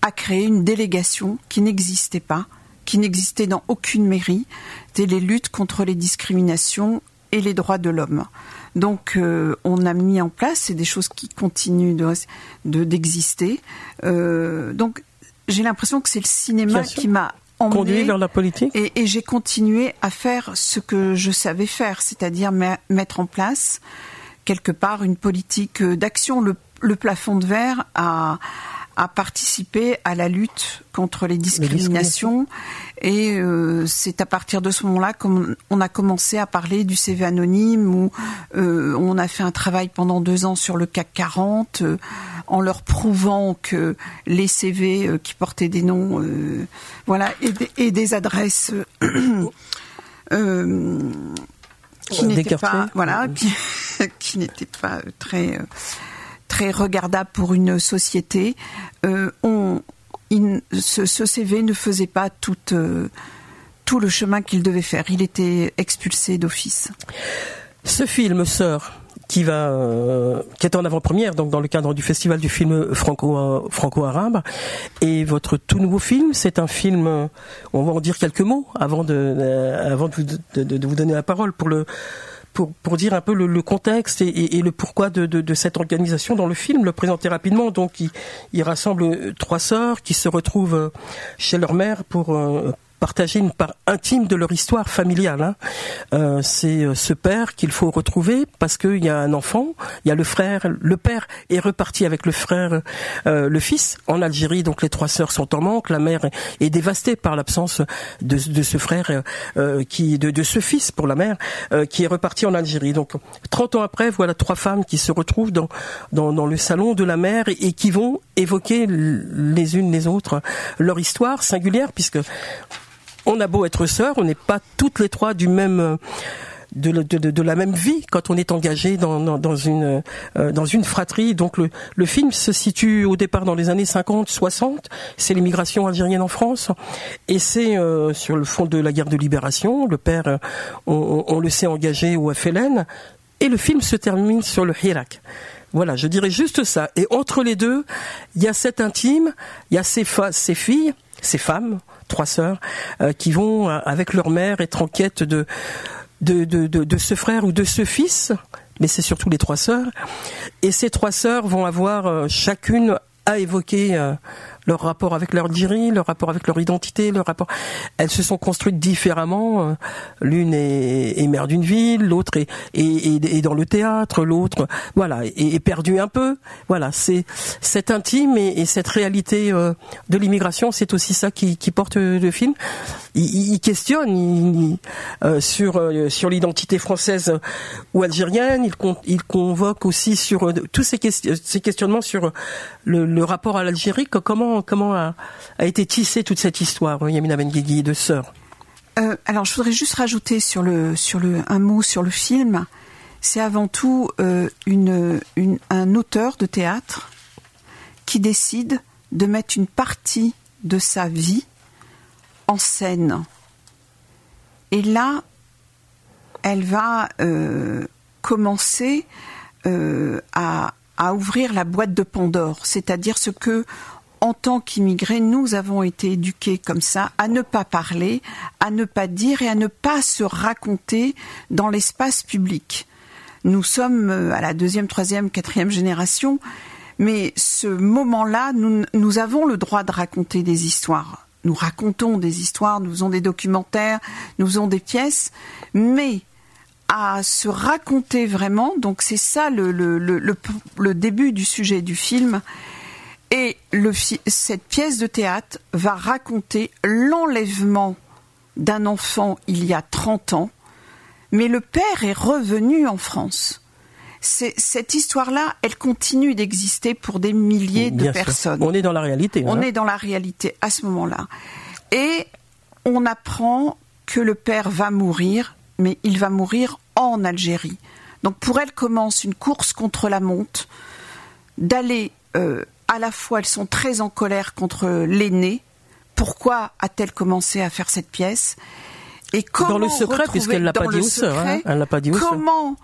a créé une délégation qui n'existait pas, qui n'existait dans aucune mairie. C'était les luttes contre les discriminations et les droits de l'homme. Donc euh, on a mis en place, c'est des choses qui continuent de d'exister. Euh, donc j'ai l'impression que c'est le cinéma qui m'a emmené vers la politique? et, et j'ai continué à faire ce que je savais faire, c'est-à-dire mettre en place quelque part une politique d'action. Le, le plafond de verre a a participé à la lutte contre les discriminations. Et euh, c'est à partir de ce moment-là qu'on a commencé à parler du CV anonyme, où euh, on a fait un travail pendant deux ans sur le CAC 40, euh, en leur prouvant que les CV qui portaient des noms, voilà, et, des adresses qui n'étaient pas, voilà, qui, qui n'étaient pas très très regardable pour une société. Euh, on, ce, CV ne faisait pas tout, euh, tout le chemin qu'il devait faire. Il était expulsé d'office. Ce film sort qui va euh, qui est en avant-première donc dans le cadre du festival du film franco franco-arabe et votre tout nouveau film c'est un film on va en dire quelques mots avant de avant de vous donner la parole pour le pour, pour dire un peu le, le contexte et, et, le pourquoi de, de, de, cette organisation dans le film, le présenter rapidement. Donc, il, il rassemble trois sœurs qui se retrouvent chez leur mère pour euh, partager une part intime de leur histoire familiale. Hein. Euh, c'est euh, ce père qu'il faut retrouver parce qu'il y a un enfant, il y a le frère, le père est reparti avec le frère, euh, le fils en Algérie. Donc les trois sœurs sont en manque. La mère est dévastée par l'absence de, de, ce frère, euh, qui, de, de, ce fils pour la mère, euh, qui est reparti en Algérie. Donc 30 ans après, voilà trois femmes qui se retrouvent dans, dans, dans le salon de la mère et, et qui vont évoquer les unes les autres leur histoire singulière puisque on a beau être sœurs, on n'est pas toutes les trois du même euh, de, la même vie quand on est engagé dans, dans, une euh, dans une fratrie. Donc le, le film se situe au départ dans les années 50, 60. C'est l'immigration algérienne en France et c'est euh, sur le fond de la guerre de libération. Le père, on, le sait engagé au FLN et le film se termine sur le Hirak. Voilà, je dirais juste ça. Et entre les deux, il y a cet intime, il y a ces, ces filles, ces femmes trois sœurs, euh, qui vont, euh, avec leur mère, être en quête de, de, ce frère ou de ce fils, mais c'est surtout les trois sœurs. Et ces trois sœurs vont avoir euh, chacune à évoquer leur rapport avec leur diri, leur rapport avec leur identité, leur rapport. Elles se sont construites différemment. Euh, l'une est, est mère d'une ville, l'autre est, est, est, dans le théâtre, l'autre, voilà, est, perdue un peu. Voilà, c'est cette intime et, cette réalité euh, de l'immigration, c'est aussi ça qui, qui, porte le film. Il, il questionne euh, sur sur l'identité française ou algérienne. Il, il convoque aussi sur tous ces, ces questionnements sur le, le rapport à l'Algérie. Comment comment, a, été tissée toute cette histoire, Yamina Benguigui, de sœurs euh, Alors, je voudrais juste rajouter sur le, sur le, un mot sur le film. C'est avant tout euh, un auteur de théâtre qui décide de mettre une partie de sa vie en scène. Et là, elle va euh, commencer à, à, ouvrir la boîte de Pandore, c'est-à-dire ce que en tant qu'immigrés, nous avons été éduqués comme ça, à ne pas parler, à ne pas dire et à ne pas se raconter dans l'espace public. Nous sommes euh, à la deuxième, troisième, quatrième génération, Mais ce moment-là, nous, avons le droit de raconter des histoires. Nous racontons des histoires, nous faisons des documentaires, nous faisons des pièces, mais à se raconter vraiment, donc c'est ça le, début du sujet du film, et le, cette pièce de théâtre va raconter l'enlèvement d'un enfant il y a 30 ans, mais le père est revenu en France cette histoire-là, elle continue d'exister pour des milliers de personnes. On est dans la réalité. On hein. est dans la réalité à ce moment-là. Et on apprend que le père va mourir, mais il va mourir en Algérie. Donc pour elle commence une course contre la monte, d'aller euh, à la fois, elles sont très en colère contre l'aîné. Pourquoi a-t-elle commencé à faire cette pièce? Et comment dans le secret, puisqu'elle l'a pas, dit aux hein. Elle l'a pas dit Comment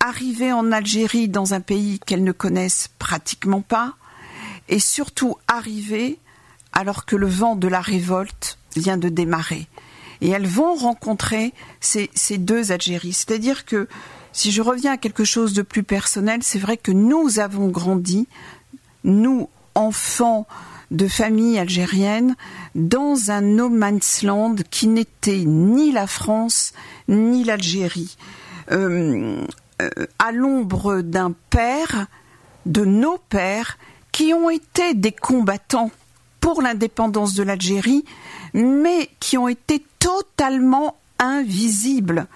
arriver en Algérie dans un pays qu'elles ne connaissent pratiquement pas, et surtout arriver alors que le vent de la révolte vient de démarrer? Et elles vont rencontrer ces, ces deux Algéries. C'est-à-dire que, si je reviens à quelque chose de plus personnel, c'est vrai que nous avons grandi, nous, enfants de familles algériennes, dans un no man's land qui n'était ni la France, ni l'Algérie. Euh, euh, à l'ombre d'un père, de nos pères, qui ont été des combattants pour l'indépendance de l'Algérie, mais qui ont été totalement invisibles.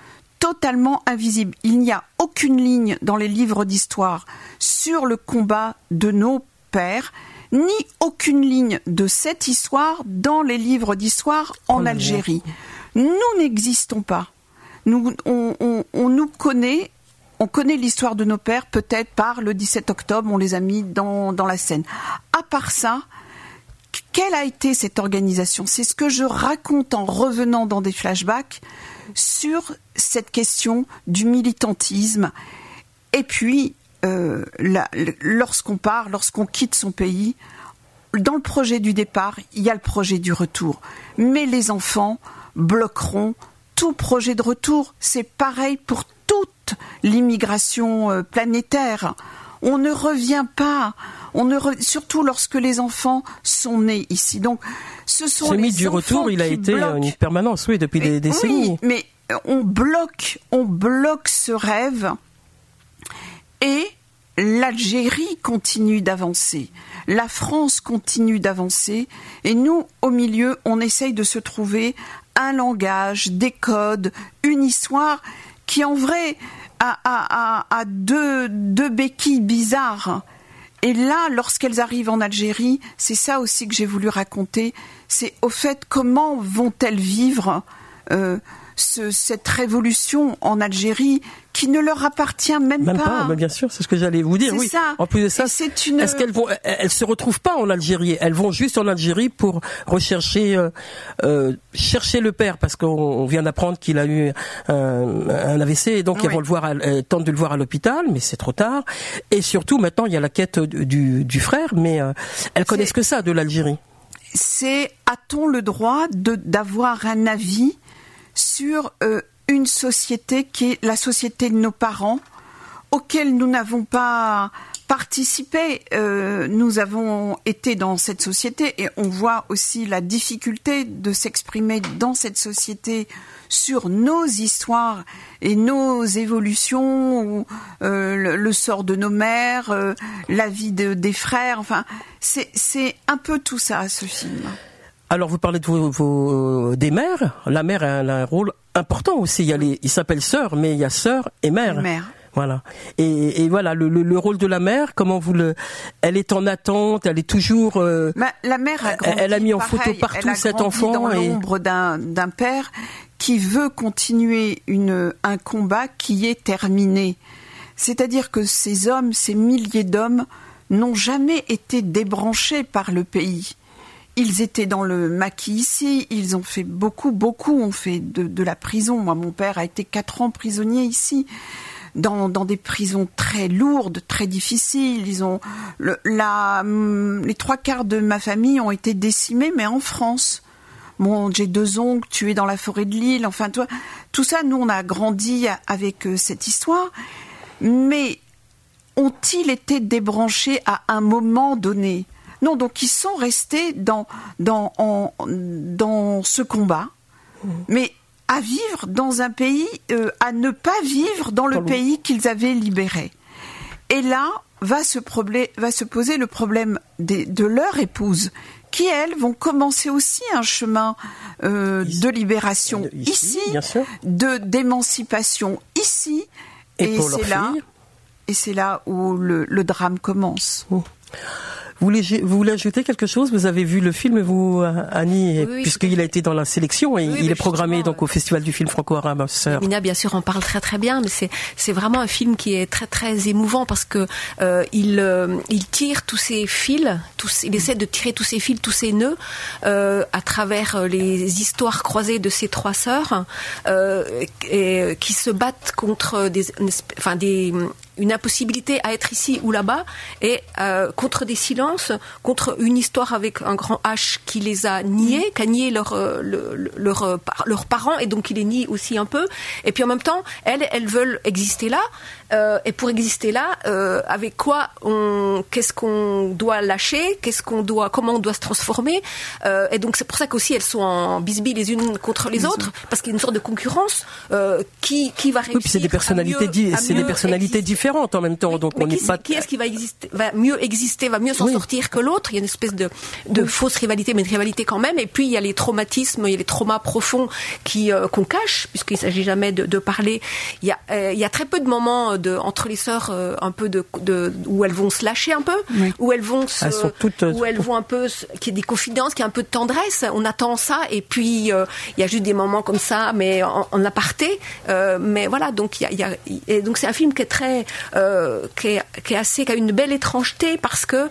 Totalement invisibles. Il n'y a aucune ligne dans les livres d'histoire sur le combat de nos pères, ni aucune ligne de cette histoire dans les livres d'histoire en Algérie. Nous n'existons pas. Nous, on, on nous connaît on connaît l'histoire de nos pères peut-être par le 17 octobre, on les a mis dans, dans la scène. À part ça, quelle a été cette organisation? C'est ce que je raconte en revenant dans des flashbacks sur cette question du militantisme. Et puis, euh, lorsqu'on part, lorsqu'on quitte son pays, dans le projet du départ, il y a le projet du retour. Mais les enfants bloqueront tout projet de retour. C'est pareil pour toute l'immigration euh, planétaire. On ne revient pas. On ne surtout lorsque les enfants sont nés ici. Donc, ce sont les du retour, il a été une permanence, oui, depuis des décennies. Oui, mais on bloque, on bloque ce rêve et l'Algérie continue d'avancer, la France continue d'avancer, et nous, au milieu, on essaye de se trouver un langage, des codes, une histoire qui en vrai a, deux, deux béquilles bizarres. Et là, lorsqu'elles arrivent en Algérie, c'est ça aussi que j'ai voulu raconter, c'est au fait comment vont-elles vivre euh, cette révolution en Algérie qui ne leur appartient même, même pas. Bien sûr, c'est ce que j'allais vous dire. Oui. Ça. En plus de ça, une... est-ce qu'elles vont, elles se retrouvent pas en Algérie? Elles vont juste en Algérie pour rechercher, euh, euh chercher le père parce qu'on vient d'apprendre qu'il a eu un, un AVC et donc elles vont le voir, elles tentent de le voir à l'hôpital, mais c'est trop tard. Et surtout maintenant, il y a la quête du, du frère, mais euh, elles connaissent que ça de l'Algérie. C'est a-t-on le droit de d'avoir un avis sur euh, une société qui est la société de nos parents, auquel nous n'avons pas participé. Euh, nous avons été dans cette société et on voit aussi la difficulté de s'exprimer dans cette société sur nos histoires et nos évolutions, euh, le, sort de nos mères, la vie des frères. Enfin, c'est un peu tout ça, ce film. Alors vous parlez de vos, des mères. La mère a un, rôle important aussi. Il, y a les, il s'appelle sœur, mais il y a sœur et mère. mère. Voilà. Et, et voilà le, le, rôle de la mère. Comment vous le Elle est en attente. Elle est toujours. Euh, bah, la mère a grandi, Elle a mis en photo partout cet enfant. Dans l'ombre d'un d'un père qui veut continuer une un combat qui est terminé. C'est-à-dire que ces hommes, ces milliers d'hommes, n'ont jamais été débranchés par le pays. Ils étaient dans le maquis ici, ils ont fait beaucoup, beaucoup ont fait de, la prison. Moi, mon père a été quatre ans prisonnier ici. Dans, des prisons très lourdes, très difficiles. La, les trois quarts de ma famille ont été décimés, mais en France. J'ai deux oncles tués dans la forêt de Lille. Enfin, toi, tout ça, nous, on a grandi avec euh, cette histoire. Mais ont-ils été débranchés à un moment donné? Non, donc ils sont restés dans, dans, dans ce combat, mmh. mais à vivre dans un pays, euh, à ne pas vivre dans le pays qu'ils avaient libéré. Et là va se, va se poser le problème de leur épouse, qui elles vont commencer aussi un chemin euh, de libération ici, de d'émancipation ici, et, c'est là, et c'est là où le, drame commence. Oh. Vous voulez, vous voulez ajouter quelque chose? Vous avez vu le film, vous, Annie, puisqu'il a été dans la sélection et il est programmé donc au Festival du film franco-arabe. Mina, bien sûr, en parle très très bien, mais c'est c'est vraiment un film qui est très très émouvant parce que euh, il euh, il tire tous ces fils, tous, il essaie de tirer tous ces fils, tous ces nœuds euh, à travers euh, les histoires croisées de ces trois sœurs euh, et, qui se battent contre des, enfin des une impossibilité à être ici ou là-bas, et euh, contre des silences, contre une histoire avec un grand H qui les a niés, qui a nié leur, euh, leur, euh, leurs parents, et donc il les nie aussi un peu. Et puis en même temps, elles, elles veulent exister là, euh, et pour exister là, euh, avec quoi on, qu'est-ce qu'on doit lâcher, qu'est-ce qu'on doit, comment on doit se transformer. Euh, et donc c'est pour ça qu'aussi elles sont en bisbille les unes contre les autres, parce qu'il y a une sorte de concurrence euh, qui qui va réussir. Oui, puis c'est des personnalités, c'est des personnalités différentes en même temps. donc on n'est pas. Qui est-ce qui va exister, va mieux exister, va mieux s'en sortir que l'autre? Il y a une espèce de de fausse rivalité, mais une rivalité quand même. Et puis il y a les traumatismes, il y a les traumas profonds qui euh, qu'on cache, puisqu'il s'agit jamais de, de parler. Il y a il y a très peu de moments entre les sœurs euh, un peu de, où elles vont se lâcher un peu, où elles vont se, euh, où elles vont un peu qui est des confidences, qui est un peu de tendresse. On attend ça et puis euh, il y a juste des moments comme ça, mais en, aparté. mais voilà, donc il y a, et donc c'est un film qui est très qui est, qui, est, assez qui a une belle étrangeté parce que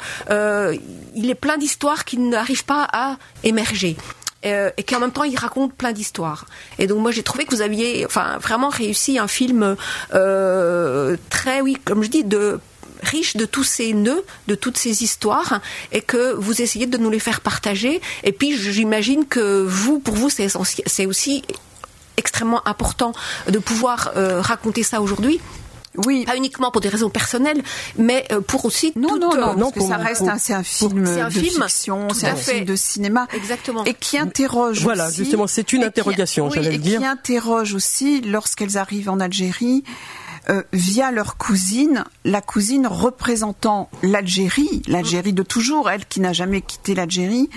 il est plein d'histoires qui n'arrivent pas à émerger. Euh, et qu'en même temps il raconte plein d'histoires. Et donc moi j'ai trouvé que vous aviez, enfin vraiment réussi un film euh, très, oui, comme je dis, de riche de tous ces nœuds, de toutes ces histoires, et que vous essayez de nous les faire partager. Et puis j'imagine que vous, pour vous, c'est aussi extrêmement important de pouvoir euh, raconter ça aujourd'hui. Oui. Pas uniquement pour des raisons personnelles, mais euh, pour aussi. Non, non, non, non, parce que ça reste un, c'est un film de fiction, c'est un film de cinéma. Exactement. Et qui interroge. Voilà, justement, c'est une interrogation, j'allais le dire. Et qui interroge aussi, lorsqu'elles arrivent en Algérie, euh, via leur cousine, la cousine représentant l'Algérie, l'Algérie de toujours, elle qui n'a jamais quitté l'Algérie,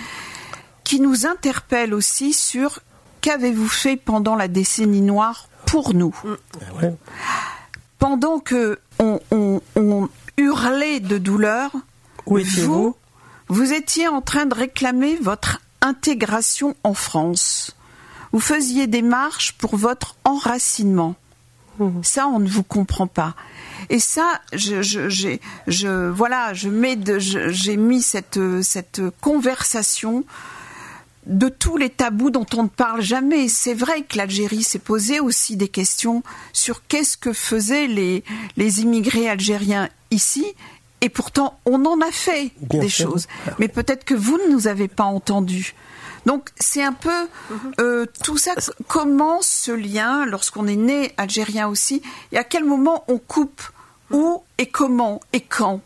qui nous interpelle aussi sur qu'avez-vous fait pendant la décennie noire pour nous? Ouais pendant que on, hurlait de douleur, vous, vous étiez en train de réclamer votre intégration en France. Vous faisiez des marches pour votre enracinement. Mmh. Ça, on ne vous comprend pas. Et ça, je, je, voilà, je mets, j'ai mis cette, cette conversation de tous les tabous dont on ne parle jamais. C'est vrai que l'Algérie s'est posé aussi des questions sur qu'est-ce que faisaient les, les immigrés algériens ici. Et pourtant, on en a fait des choses. Mais peut-être que vous ne nous avez pas entendus. Donc c'est un peu euh, tout ça. Comment ce lien, lorsqu'on est né algérien aussi, et à quel moment on coupe Où et comment et quand?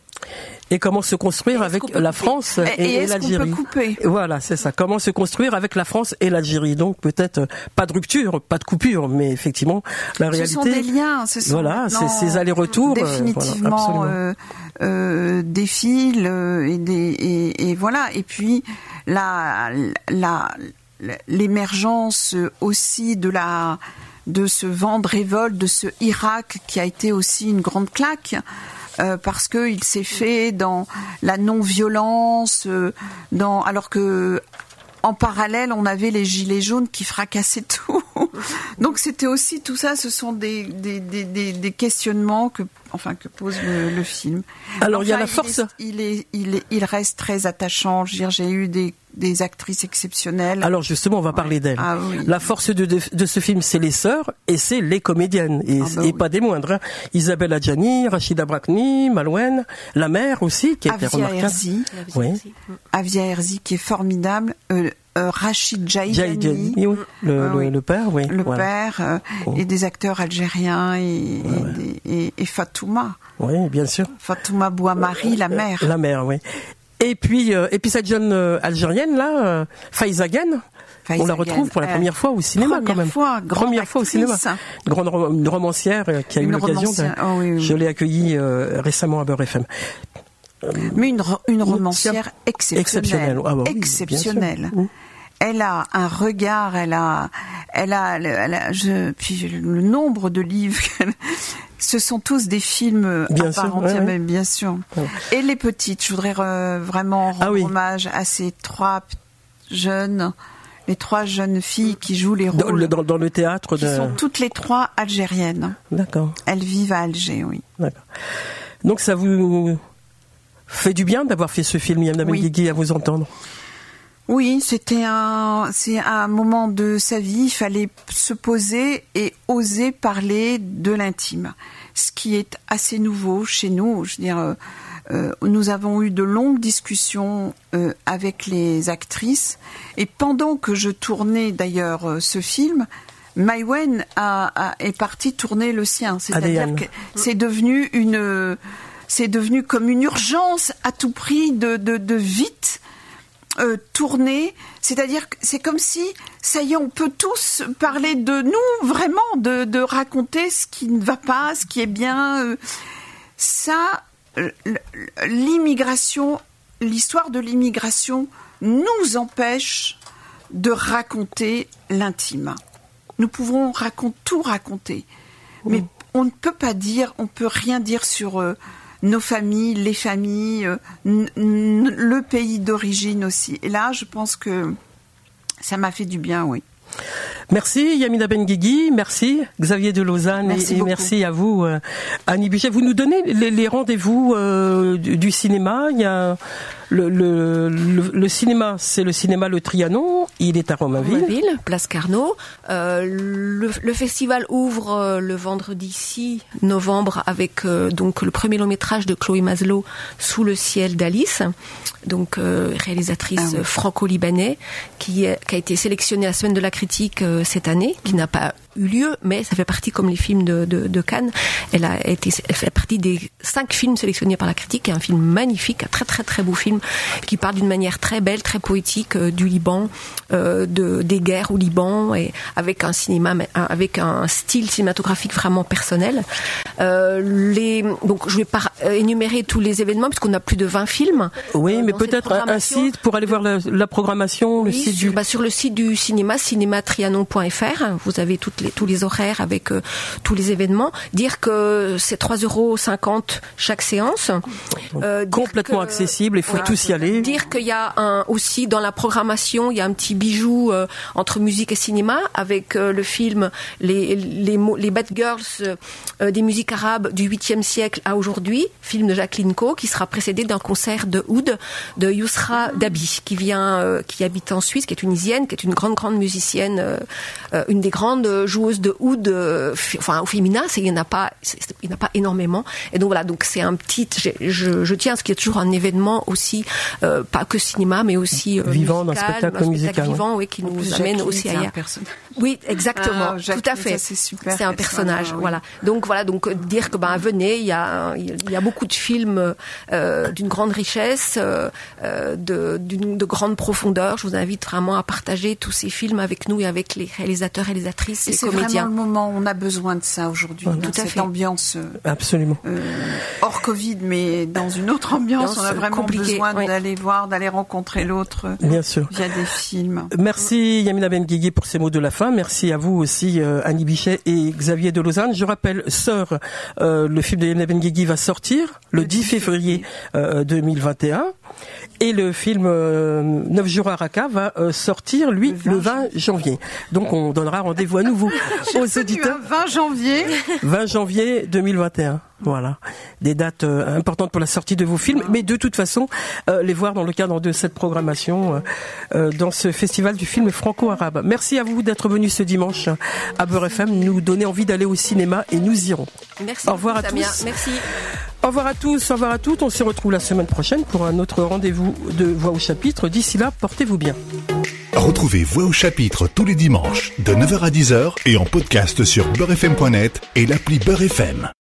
Et comment se construire avec la France et, et, l'Algérie. Voilà, c'est ça. Comment se construire avec la France et l'Algérie? Donc peut-être euh, pas de rupture, pas de coupure, mais effectivement la réalité. Ce sont des liens. Ce sont voilà, c'est ces allers-retours. Euh, définitivement euh, euh, des fils et, des, et, et, voilà. Et puis la la l'émergence aussi de la de ce vent de révolte, de ce Irak qui a été aussi une grande claque. Euh, parce qu'il s'est fait dans la non-violence, euh, dans alors que en parallèle, on avait les gilets jaunes qui fracassaient tout. Donc c'était aussi tout ça, ce sont des, des, des, des questionnements que, enfin, que pose le, film. Alors il y a la force. Il, est, il, est, il, reste très attachant. J'ai eu des, des actrices exceptionnelles. Alors justement, on va parler d'elles. Ah la force de, de, ce film, c'est les sœurs et c'est les comédiennes et, ah bah pas des moindres. Hein. Isabelle Adjani, Rachida Brakni, Malouane, la mère aussi qui était remarquable. Herzi. Oui. Avia Herzi qui est formidable. Euh, Rachid Jaïdani, le, le, père, oui. Le père, oh. et des acteurs algériens et, et, et, Fatouma. Oui, bien sûr. Fatouma Bouamari, la mère. La mère, oui. Et puis, et puis cette jeune algérienne là, Faizagen, on la retrouve pour la première fois au cinéma quand même. Fois, première fois au cinéma. Une romancière euh, qui a eu l'occasion de. Oh je l'ai accueillie euh, récemment à Beurre FM. Mais une, une romancière exceptionnelle. Exceptionnelle. Ah elle a un regard, elle a, elle a, elle a je, puis le nombre de livres. ce sont tous des films bien à part entière, bien sûr. Et les petites, je voudrais vraiment ah rendre hommage à ces trois jeunes les trois jeunes filles qui jouent les rôles. Dans, dans, le théâtre de... sont toutes les trois algériennes. D'accord. Elles vivent à Alger, oui. D'accord. Donc ça vous fait du bien d'avoir fait ce film, Yann oui. à vous entendre oui, c'était un, c'est un moment de sa vie. Il fallait se poser et oser parler de l'intime, ce qui est assez nouveau chez nous. Je veux dire, euh, nous avons eu de longues discussions euh, avec les actrices et pendant que je tournais d'ailleurs euh, ce film, Maïwen a, est parti tourner le sien. C'est-à-dire que c'est devenu une, c'est devenu comme une urgence à tout prix de, de, de vite tourner. C'est-à-dire que c'est comme si, ça y est, on peut tous parler de nous, vraiment, de, de raconter ce qui ne va pas, ce qui est bien. ça, l'immigration, l'histoire de l'immigration nous empêche de raconter l'intime. Nous pouvons tout raconter, mais on ne peut pas dire, on peut rien dire sur euh, nos familles, les familles, euh, le pays d'origine aussi. Et là, je pense que ça m'a fait du bien, oui. Merci Yamina Benguigui, merci Xavier de Lausanne et, merci à vous euh, Annie Bichet. Vous nous donnez les, rendez-vous euh, du, cinéma? Il y a le, le, le, cinéma, c'est le cinéma Le Trianon. Il est à Romainville. Romainville, place Carnot. Euh, le, festival ouvre euh, le vendredi 6 novembre avec euh, donc le premier long métrage de Chloé Maslow, Sous le ciel d'Alice, donc euh, réalisatrice ah franco-libanais, qui, qui, a été sélectionnée à la semaine de la critique cette année, qui n'a pas eu lieu, mais ça fait partie comme les films de, de, de, Cannes. Elle a été, elle fait partie des cinq films sélectionnés par la critique. un film magnifique, un très très très beau film qui parle d'une manière très belle, très poétique euh, du Liban, euh, de des guerres au Liban et avec un cinéma, avec un style cinématographique vraiment personnel. Euh, les, donc je vais pas énumérer tous les événements puisqu'on a plus de 20 films. Oui, mais peut-être un site pour aller voir la, la programmation, le site sur, du... Bah, sur le site du cinéma, cinématrianon.fr. Vous avez toutes tous les horaires avec euh, tous les événements. Dire que c'est 3,50 euros chaque séance. Euh, Complètement accessible, il faut tous y aller. Dire qu'il y a un, aussi dans la programmation, il y a un petit bijou euh, entre musique et cinéma avec le film Les, les, les Bad Girls des musiques arabes du 8e siècle à aujourd'hui, film de Jacqueline Co, qui sera précédé d'un concert de oud de Yousra Dabi, qui vient, qui habite en Suisse, qui est tunisienne, qui est une grande, grande musicienne, une des grandes joueuses de oud, euh, enfin au féminin, c'est il n'y en a pas, il n'y en a pas énormément. Et donc voilà, donc c'est un petit, je, je, tiens à ce qu'il y ait toujours un événement aussi, euh, pas que cinéma, mais aussi euh, vivant, musical, un spectacle, musical, vivant, oui, qui nous amène aussi ailleurs. Oui, exactement, ah, tout à fait. C'est un personnage, voilà. Donc voilà, donc dire que ben venez, il y a il y a beaucoup de films d'une grande richesse, de d'une de grande profondeur. Je vous invite vraiment à partager tous ces films avec nous et avec les réalisateurs et les actrices c'est vraiment le moment où on a besoin de ça aujourd'hui, tout à cette fait. ambiance. Euh, Absolument. Euh, hors Covid, mais dans une autre ambiance, on a vraiment besoin d'aller voir, d'aller rencontrer l'autre. Euh, Bien sûr. Via des films. Merci Yamina Benguigui pour ces mots de la fin. Merci à vous aussi Annie Bichet et Xavier de Lausanne. Je rappelle, Sœur, le film de Yamina Benguigui va sortir le, 10 février 2021. Et le film euh, Neuf jours à Raqqa va euh, sortir, lui, le 20, janvier. Donc on donnera rendez-vous à nouveau aux auditeurs. 20 janvier 20 janvier 2021. Voilà, des dates euh, importantes pour la sortie de vos films, mais de toute façon, les voir dans le cadre de cette programmation, dans ce festival du film franco-arabe. Merci à vous d'être venus ce dimanche à Beurre FM, nous donner envie d'aller au cinéma et nous irons. Merci. Au revoir à tous. Merci. Au revoir à tous, au revoir à toutes. On se retrouve la semaine prochaine pour un autre rendez-vous de Voix au chapitre. D'ici là, portez-vous bien. Retrouvez Voix au chapitre tous les dimanches de 9h à 10h et en podcast sur beurrefm.net et l'appli Beurrefm.